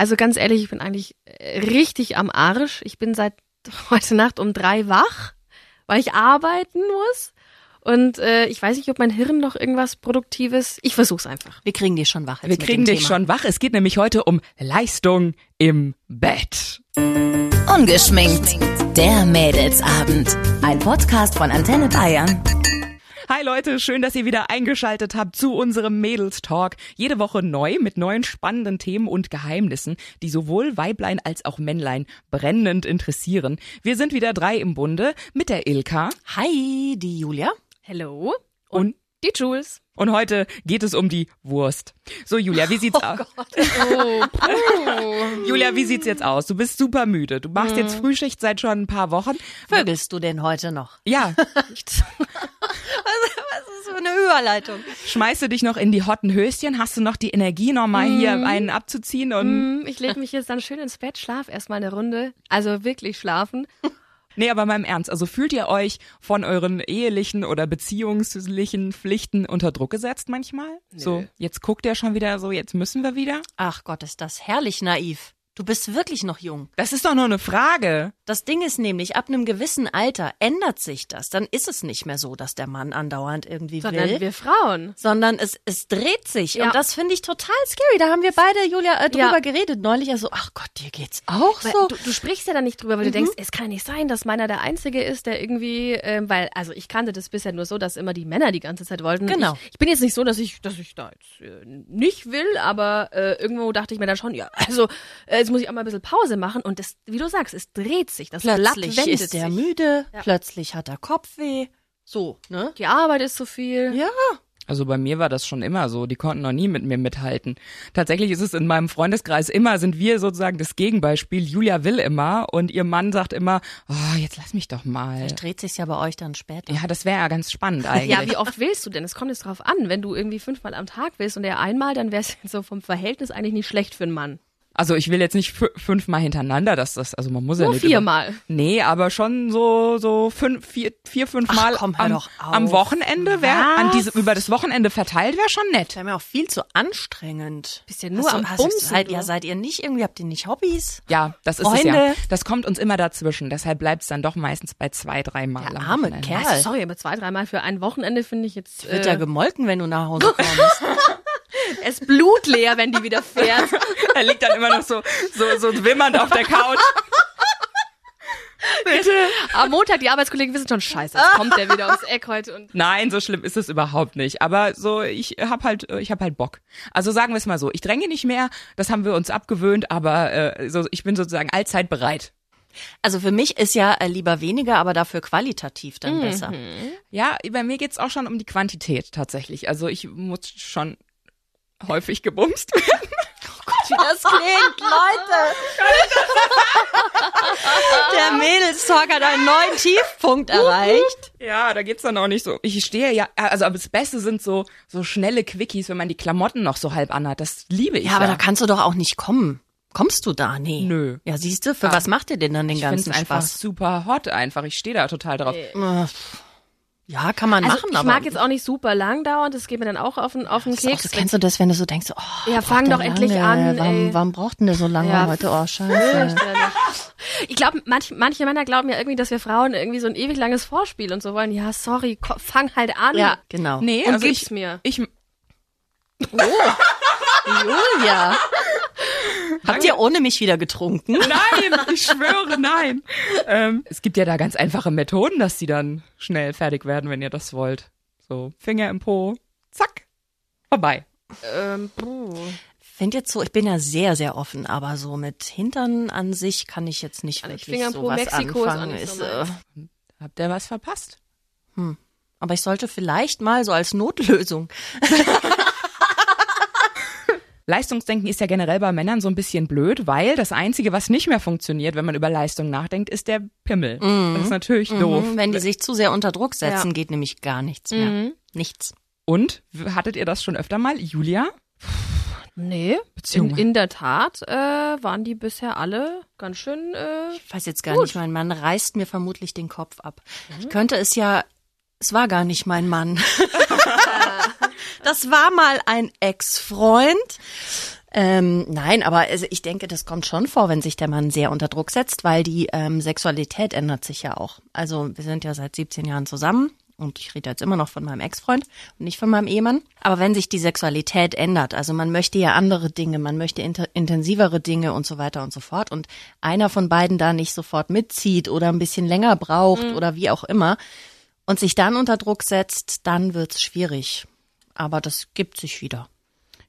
Also ganz ehrlich, ich bin eigentlich äh, richtig am Arsch. Ich bin seit heute Nacht um drei wach, weil ich arbeiten muss. Und äh, ich weiß nicht, ob mein Hirn noch irgendwas Produktives. Ich versuch's einfach. Wir kriegen dich schon wach. Wir kriegen dich schon wach. Es geht nämlich heute um Leistung im Bett. Ungeschminkt. Der Mädelsabend. Ein Podcast von Antenne Bayern. Hi Leute, schön, dass ihr wieder eingeschaltet habt zu unserem Mädels Talk. Jede Woche neu mit neuen spannenden Themen und Geheimnissen, die sowohl Weiblein als auch Männlein brennend interessieren. Wir sind wieder drei im Bunde mit der Ilka. Hi, die Julia. Hello. Und Die Jules. Und heute geht es um die Wurst. So, Julia, wie sieht's aus? Oh. Julia, wie sieht's jetzt aus? Du bist super müde. Du machst jetzt Frühschicht seit schon ein paar Wochen. Vögelst du denn heute noch? Ja, Was ist für eine Überleitung? schmeißt du dich noch in die hotten Höschen? Hast du noch die Energie, nochmal hier einen abzuziehen? Und Hm, Ich lege mich jetzt dann schön ins Bett, schlaf erstmal eine Runde. Also wirklich schlafen. Nee, aber mal im Ernst. Also fühlt ihr euch von euren ehelichen oder beziehungslichen Pflichten unter Druck gesetzt manchmal? So, jetzt guckt ihr schon wieder so, jetzt müssen wir wieder? Ach Gott, ist das herrlich naiv. Du bist wirklich noch jung. Das ist doch nur eine Frage. Das Ding ist nämlich, ab einem gewissen Alter ändert sich das. Dann ist es nicht mehr so, dass der Mann andauernd irgendwie Sondern will. wir Frauen. sondern es, es dreht sich. Ja. Und das finde ich total scary. Da haben wir beide, Julia, äh, drüber Ja. geredet neulich. Also, ach Gott, dir geht's auch Weil so. du, du sprichst ja da nicht drüber, weil du denkst, es kann nicht sein, dass meiner der Einzige ist, der irgendwie, ähm, weil, also ich kannte das bisher nur so, dass immer die Männer die ganze Zeit wollten. Genau. Ich, ich bin jetzt nicht so, dass ich, dass ich da jetzt äh, nicht will, aber äh, irgendwo dachte ich mir dann schon, ja, also äh, jetzt muss ich auch mal ein bisschen Pause machen und das, wie du sagst, es dreht sich, das Blatt Plötzlich wendet ist er müde, plötzlich hat er Kopfweh. So, ne? Die Arbeit ist zu viel. Ja. Also bei mir war das schon immer so. Die konnten noch nie mit mir mithalten. Tatsächlich ist es in meinem Freundeskreis immer, sind wir sozusagen das Gegenbeispiel. Julia will immer und ihr Mann sagt immer, oh, jetzt lass mich doch mal. Vielleicht dreht sich's ja bei euch dann später. Ja, das wäre ja ganz spannend eigentlich. Ja, wie oft willst du denn? Es kommt jetzt drauf an. Wenn du irgendwie fünfmal am Tag willst und er einmal, dann wäre es so vom Verhältnis eigentlich nicht schlecht für einen Mann. Also ich will jetzt nicht fü- fünfmal hintereinander, dass das, also man muss ja Nur nicht. viermal. Nee, aber schon so, so fünf, vier, vier fünfmal komm, hör am, doch auf. am Wochenende wäre, an Was? diese, über das Wochenende verteilt wäre schon nett. Das wäre mir auch viel zu anstrengend. Bist ja nur Hast am hast, Bumsen, seid, ja, seid ihr nicht irgendwie, habt ihr nicht Hobbys? Ja, das ist es ja. Freunde. Das kommt uns immer dazwischen. Deshalb bleibt es dann doch meistens bei zwei, dreimal. Der am arme Wochenende. Kerl. Also, sorry, aber zwei, dreimal für ein Wochenende finde ich jetzt. Wird äh, ja gemolken, wenn du nach Hause kommst. Er ist blutleer, wenn die wieder fährt. Er liegt dann immer noch so, so, so wimmernd auf der Couch. Bitte. Am Montag, die Arbeitskollegen wissen schon, scheiße, jetzt kommt der wieder aufs Eck heute und. Nein, so schlimm ist es überhaupt nicht. Aber so, ich hab halt, ich hab halt Bock. Also sagen wir es mal so, ich dränge nicht mehr, das haben wir uns abgewöhnt, aber äh, so, ich bin sozusagen allzeit bereit. Also für mich ist ja äh, lieber weniger, aber dafür qualitativ dann Mhm. besser. Ja, bei mir geht's auch schon um die Quantität tatsächlich. Also ich muss schon häufig gebumst werden. Wie das klingt, Leute. Der Mädelstalk hat einen neuen Tiefpunkt erreicht. Ja, da geht's dann auch nicht so. Ich stehe ja, also aber das Beste sind so so schnelle Quickies, wenn man die Klamotten noch so halb anhat. Das liebe ich. Ja, aber da kannst du doch auch nicht kommen. Kommst du da? Nee. Nö. Ja, siehst du, für was macht ihr denn dann den ich ganzen einfach Spaß? super hot einfach. Ich stehe da total drauf. Ja, kann man Also machen, ich aber. mag jetzt auch nicht super lang dauern, das geht mir dann auch auf den, auf den Keks. das kennst du das, wenn du so denkst, oh, Ja, fang doch endlich lange? an, Warum, warum braucht denn der so lange Ja, heute? Oh, scheiße. Ich glaube, manch, manche Männer glauben ja irgendwie, dass wir Frauen irgendwie so ein ewig langes Vorspiel und so wollen. Ja, sorry, ko- fang halt an. Ja, genau. Nee, Und also gib's ich, mir. Ich, Julia. Habt ihr ohne mich wieder getrunken? nein, ich schwöre, nein. Ähm, es gibt ja da ganz einfache Methoden, dass die dann schnell fertig werden, wenn ihr das wollt. So, Finger im Po, zack, vorbei. Ähm, puh. Find jetzt so, ich bin ja sehr, sehr offen, aber so mit Hintern an sich kann ich jetzt nicht Also wirklich Finger pro sowas Mexiko ist anfangen. Ist, so äh. Habt ihr was verpasst? aber ich sollte vielleicht mal so als Notlösung. Leistungsdenken ist ja generell bei Männern so ein bisschen blöd, weil das Einzige, was nicht mehr funktioniert, wenn man über Leistung nachdenkt, ist der Pimmel. Das ist natürlich doof. Mhm, Wenn die sich zu sehr unter Druck setzen, Ja. geht nämlich gar nichts mehr. Nichts. Und hattet ihr das schon öfter mal, Julia? Nee, in, Beziehungen. in der Tat äh, waren die bisher alle ganz schön. Äh, Ich weiß jetzt gar nicht, mein Mann reißt mir vermutlich den Kopf ab. Ich könnte es ja, es war gar nicht mein Mann. das war mal ein Ex-Freund. Ähm, nein, aber also ich denke, das kommt schon vor, wenn sich der Mann sehr unter Druck setzt, weil die ähm, Sexualität ändert sich ja auch. Also wir sind ja seit 17 Jahren zusammen und ich rede jetzt immer noch von meinem Ex-Freund und nicht von meinem Ehemann. Aber wenn sich die Sexualität ändert, also man möchte ja andere Dinge, man möchte intensivere Dinge und so weiter und so fort und einer von beiden da nicht sofort mitzieht oder ein bisschen länger braucht mhm. oder wie auch immer und sich dann unter Druck setzt, dann wird's schwierig. Aber das gibt sich wieder.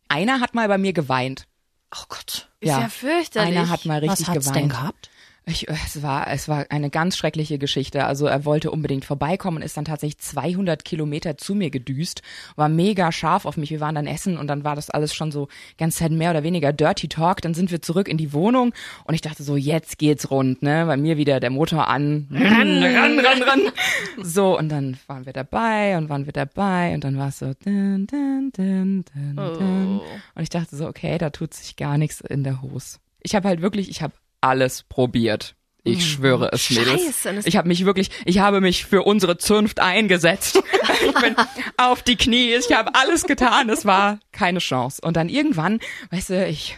Einer hat mal bei mir geweint. Oh Gott. Ist ja, ja fürchterlich. Einer hat mal richtig Was hat's geweint. denn gehabt? Ich, es war, es war eine ganz schreckliche Geschichte. Also er wollte unbedingt vorbeikommen und ist dann tatsächlich 200 Kilometer zu mir gedüst, war mega scharf auf mich. Wir waren dann essen und dann war das alles schon so ganz Zeit mehr oder weniger Dirty Talk. Dann sind wir zurück in die Wohnung und ich dachte so, jetzt geht's rund, ne? Bei mir wieder der Motor an, ran, ran, ran, ran. So und dann waren wir dabei und waren wir dabei und dann war es so, dun, dun, dun, dun, dun. Oh. und ich dachte so, okay, da tut sich gar nichts in der Hose. Ich habe halt wirklich, ich habe alles probiert. Ich mhm. schwöre es, Mädels. Scheiße, ich habe mich wirklich, ich habe mich für unsere Zunft eingesetzt. ich bin auf die Knie, ich habe alles getan, es war keine Chance. Und dann irgendwann, weißt du, ich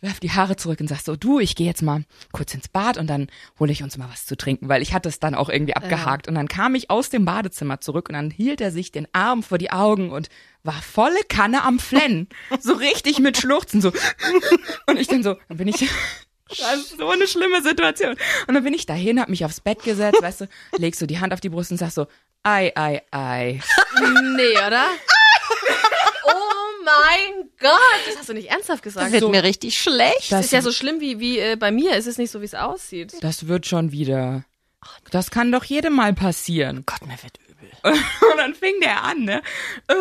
werf die Haare zurück und sag so, du, ich gehe jetzt mal kurz ins Bad und dann hole ich uns mal was zu trinken, weil ich hatte es dann auch irgendwie abgehakt. Ja. Und dann kam ich aus dem Badezimmer zurück und dann hielt er sich den Arm vor die Augen und war volle Kanne am Flennen. so richtig mit Schluchzen, so. Und ich dann so, dann bin ich das ist so eine schlimme Situation. Und dann bin ich dahin, hab mich aufs Bett gesetzt, weißt du, legst du die Hand auf die Brust und sagst so, ei, ei, ei. Nee, oder? oh mein Gott, das hast du nicht ernsthaft gesagt. Das wird so, mir richtig schlecht. Das ist ja so schlimm wie, wie äh, bei mir. Es ist nicht so, wie es aussieht. Das wird schon wieder. Das kann doch jedem mal passieren. Oh Gott, mir wird übel. Und dann fing der an, ne? Äh,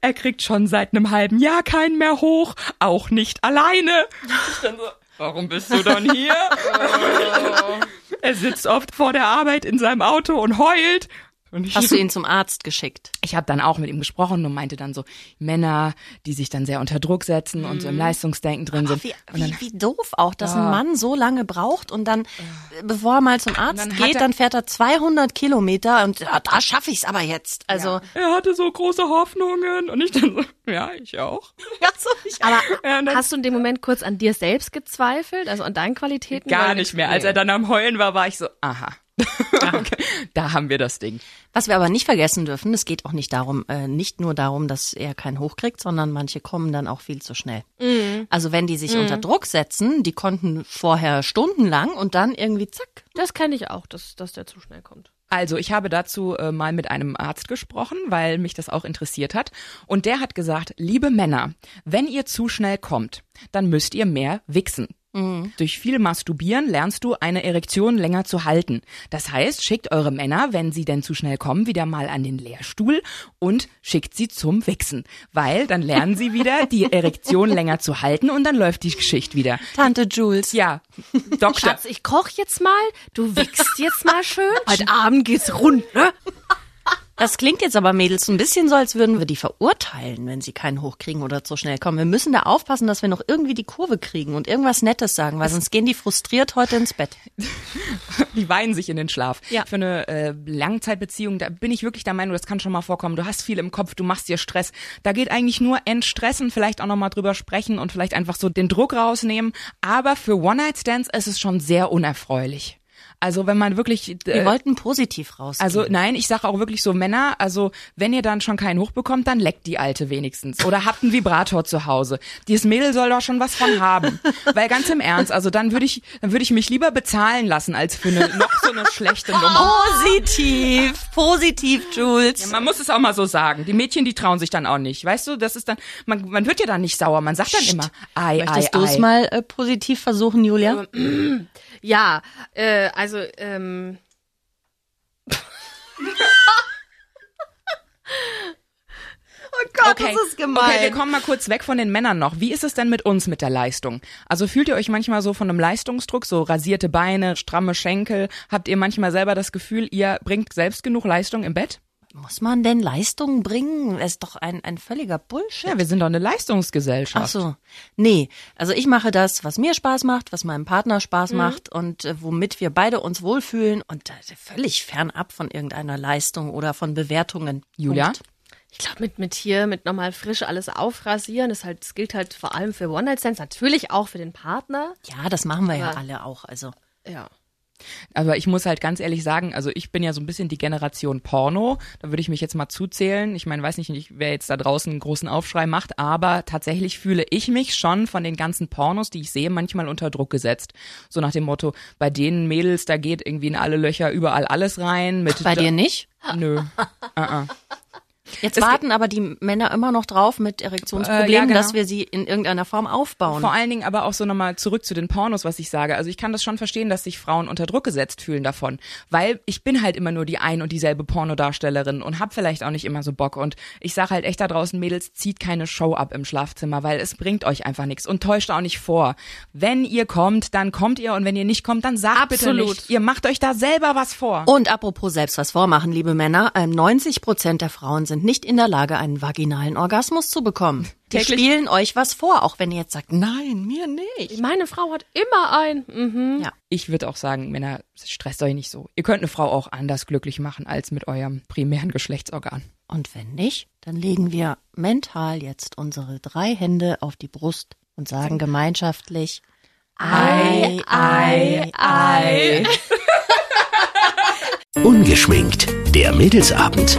er kriegt schon seit einem halben Jahr keinen mehr hoch, auch nicht alleine. Ich dann so, Warum bist du dann hier? er sitzt oft vor der Arbeit in seinem Auto und heult. Und Hast du ihn zum Arzt geschickt? Ich habe dann auch mit ihm gesprochen und meinte dann so, Männer, die sich dann sehr unter Druck setzen mm. und so im mhm. Leistungsdenken drin sind. Wie, wie, dann, wie, doof auch, dass ja. ein Mann so lange braucht und dann, bevor er mal zum Arzt dann geht, er, dann fährt er 200 Kilometer und ja, da schaffe ich's aber jetzt. Also ja. Er hatte so große Hoffnungen und ich dann so, ja, ich auch. Ja, so, ich aber ja, hast du in dem Moment kurz an dir selbst gezweifelt, also an deinen Qualitäten? Gar nicht mehr. Als er dann am Heulen war, war ich so, aha. okay. Da haben wir das Ding. Was wir aber nicht vergessen dürfen, es geht auch nicht darum, äh, nicht nur darum, dass er keinen hochkriegt, sondern manche kommen dann auch viel zu schnell. Mhm. Also wenn die sich mhm. unter Druck setzen, die konnten vorher stundenlang und dann irgendwie zack. Das kenne ich auch, dass, dass der zu schnell kommt. Also ich habe dazu äh, mal mit einem Arzt gesprochen, weil mich das auch interessiert hat. Und der hat gesagt, liebe Männer, wenn ihr zu schnell kommt, dann müsst ihr mehr wichsen. Mhm. Durch viel Masturbieren lernst du eine Erektion länger zu halten. Das heißt, schickt eure Männer, wenn sie denn zu schnell kommen, wieder mal an den Lehrstuhl und schickt sie zum Wichsen. Weil dann lernen sie wieder, die Erektion länger zu halten und dann läuft die Geschichte wieder. Tante Jules. Ja, Doktor. Schatz, ich koch jetzt mal, du wichst jetzt mal schön. Heute Abend geht's rund, ne? Das klingt jetzt aber, Mädels, ein bisschen so, als würden wir die verurteilen, wenn sie keinen hochkriegen oder zu schnell kommen. Wir müssen da aufpassen, dass wir noch irgendwie die Kurve kriegen und irgendwas Nettes sagen, weil sonst gehen die frustriert heute ins Bett. Die weinen sich in den Schlaf. Ja. Für eine äh, Langzeitbeziehung, da bin ich wirklich der Meinung, das kann schon mal vorkommen. Du hast viel im Kopf, du machst dir Stress. Da geht eigentlich nur entstressen, vielleicht auch nochmal drüber sprechen und vielleicht einfach so den Druck rausnehmen. Aber für One-Night-Stands ist es schon sehr unerfreulich. Also wenn man wirklich. Äh, Wir wollten positiv raus. Also nein, ich sage auch wirklich so Männer. Also wenn ihr dann schon keinen Hoch bekommt, dann leckt die alte wenigstens oder habt einen Vibrator zu Hause. Dieses Mädel soll doch schon was von haben. Weil ganz im Ernst, also dann würde ich, dann würde ich mich lieber bezahlen lassen als für eine noch so eine schlechte Nummer. Positiv, positiv, Jules. Ja, man muss es auch mal so sagen. Die Mädchen, die trauen sich dann auch nicht. Weißt du, das ist dann, man, man wird ja dann nicht sauer. Man sagt dann immer, ei, Möchtest du es mal äh, positiv versuchen, Julia? Ja, äh, also ähm. Oh Gott, okay. das ist gemein. Okay, wir kommen mal kurz weg von den Männern noch. Wie ist es denn mit uns mit der Leistung? Also fühlt ihr euch manchmal so von einem Leistungsdruck, so rasierte Beine, stramme Schenkel? Habt ihr manchmal selber das Gefühl, ihr bringt selbst genug Leistung im Bett? Muss man denn Leistungen bringen? Das ist doch ein, ein völliger Bullshit. Ja, wir sind doch eine Leistungsgesellschaft. Ach so. Nee, also ich mache das, was mir Spaß macht, was meinem Partner Spaß mhm. macht und äh, womit wir beide uns wohlfühlen und äh, völlig fernab von irgendeiner Leistung oder von Bewertungen. Julia? Punkt. Ich glaube, mit, mit hier, mit nochmal frisch alles aufrasieren, ist halt, das gilt halt vor allem für One-Night-Stands, natürlich auch für den Partner. Ja, das machen wir ja alle auch. Also Ja. Aber ich muss halt ganz ehrlich sagen, also ich bin ja so ein bisschen die Generation Porno. Da würde ich mich jetzt mal zuzählen. Ich meine, weiß nicht, wer jetzt da draußen einen großen Aufschrei macht, aber tatsächlich fühle ich mich schon von den ganzen Pornos, die ich sehe, manchmal unter Druck gesetzt. So nach dem Motto, bei den Mädels, da geht irgendwie in alle Löcher überall alles rein. Mit bei dir nicht? Nö. Uh-uh. Jetzt Es warten aber die Männer immer noch drauf mit Erektionsproblemen, Äh, ja, genau. dass wir sie in irgendeiner Form aufbauen. Vor allen Dingen aber auch so nochmal zurück zu den Pornos, was ich sage. Also ich kann das schon verstehen, dass sich Frauen unter Druck gesetzt fühlen davon. Weil ich bin halt immer nur die ein und dieselbe Pornodarstellerin und hab vielleicht auch nicht immer so Bock. Und ich sage halt echt da draußen, Mädels, zieht keine Show ab im Schlafzimmer, weil es bringt euch einfach nichts und täuscht auch nicht vor. Wenn ihr kommt, dann kommt ihr und wenn ihr nicht kommt, dann sagt bitte Absolut. nicht. Ihr macht euch da selber was vor. Und apropos selbst was vormachen, liebe Männer, ähm, 90 Prozent der Frauen sind nicht in der Lage, einen vaginalen Orgasmus zu bekommen. Die Täglich- spielen euch was vor, auch wenn ihr jetzt sagt, nein, mir nicht. Meine Frau hat immer ein. Mhm. Ja. Ich würde auch sagen, Männer, stresst euch nicht so. Ihr könnt eine Frau auch anders glücklich machen als mit eurem primären Geschlechtsorgan. Und wenn nicht, dann legen wir mental jetzt unsere drei Hände auf die Brust und sagen gemeinschaftlich, Ei, Ei, Ei. Ungeschminkt. Der Mädelsabend.